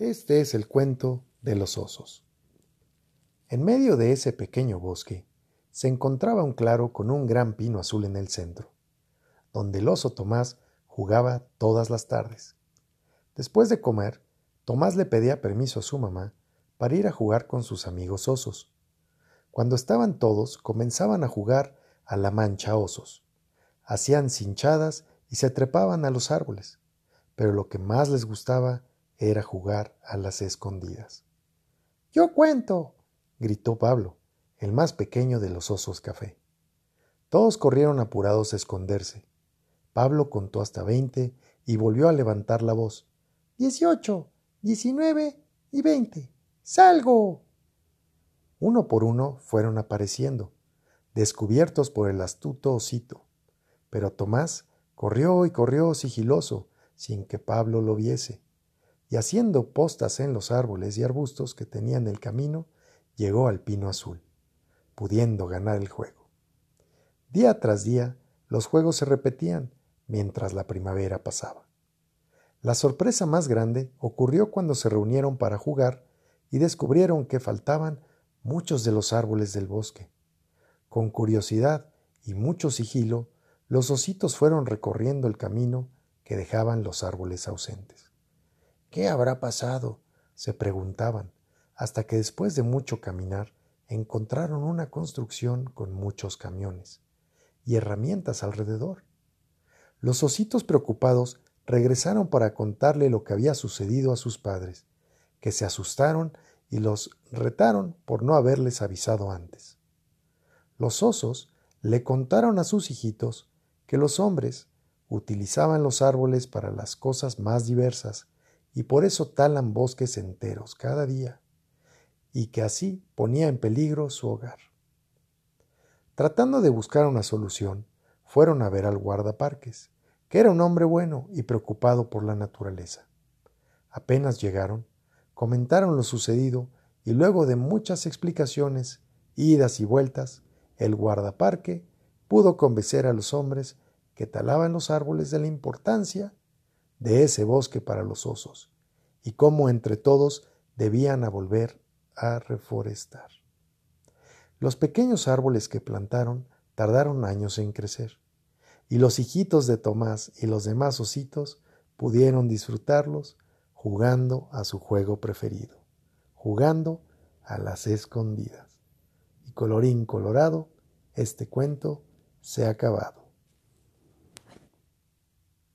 Este es el cuento de los osos. En medio de ese pequeño bosque se encontraba un claro con un gran pino azul en el centro, donde el oso Tomás jugaba todas las tardes. Después de comer, Tomás le pedía permiso a su mamá para ir a jugar con sus amigos osos. Cuando estaban todos, comenzaban a jugar a la mancha osos. Hacían cinchadas y se trepaban a los árboles, pero lo que más les gustaba era jugar a las escondidas. Yo cuento, gritó Pablo, el más pequeño de los osos café. Todos corrieron apurados a esconderse. Pablo contó hasta veinte y volvió a levantar la voz. Dieciocho, diecinueve y veinte. ¡Salgo! Uno por uno fueron apareciendo, descubiertos por el astuto osito. Pero Tomás corrió y corrió sigiloso, sin que Pablo lo viese y haciendo postas en los árboles y arbustos que tenían el camino, llegó al pino azul, pudiendo ganar el juego. Día tras día, los juegos se repetían mientras la primavera pasaba. La sorpresa más grande ocurrió cuando se reunieron para jugar y descubrieron que faltaban muchos de los árboles del bosque. Con curiosidad y mucho sigilo, los ositos fueron recorriendo el camino que dejaban los árboles ausentes. ¿Qué habrá pasado? se preguntaban, hasta que después de mucho caminar encontraron una construcción con muchos camiones y herramientas alrededor. Los ositos preocupados regresaron para contarle lo que había sucedido a sus padres, que se asustaron y los retaron por no haberles avisado antes. Los osos le contaron a sus hijitos que los hombres utilizaban los árboles para las cosas más diversas y por eso talan bosques enteros cada día, y que así ponía en peligro su hogar. Tratando de buscar una solución, fueron a ver al guardaparques, que era un hombre bueno y preocupado por la naturaleza. Apenas llegaron, comentaron lo sucedido y luego de muchas explicaciones, idas y vueltas, el guardaparque pudo convencer a los hombres que talaban los árboles de la importancia de ese bosque para los osos, y cómo entre todos debían volver a reforestar. Los pequeños árboles que plantaron tardaron años en crecer, y los hijitos de Tomás y los demás ositos pudieron disfrutarlos jugando a su juego preferido, jugando a las escondidas. Y colorín colorado, este cuento se ha acabado.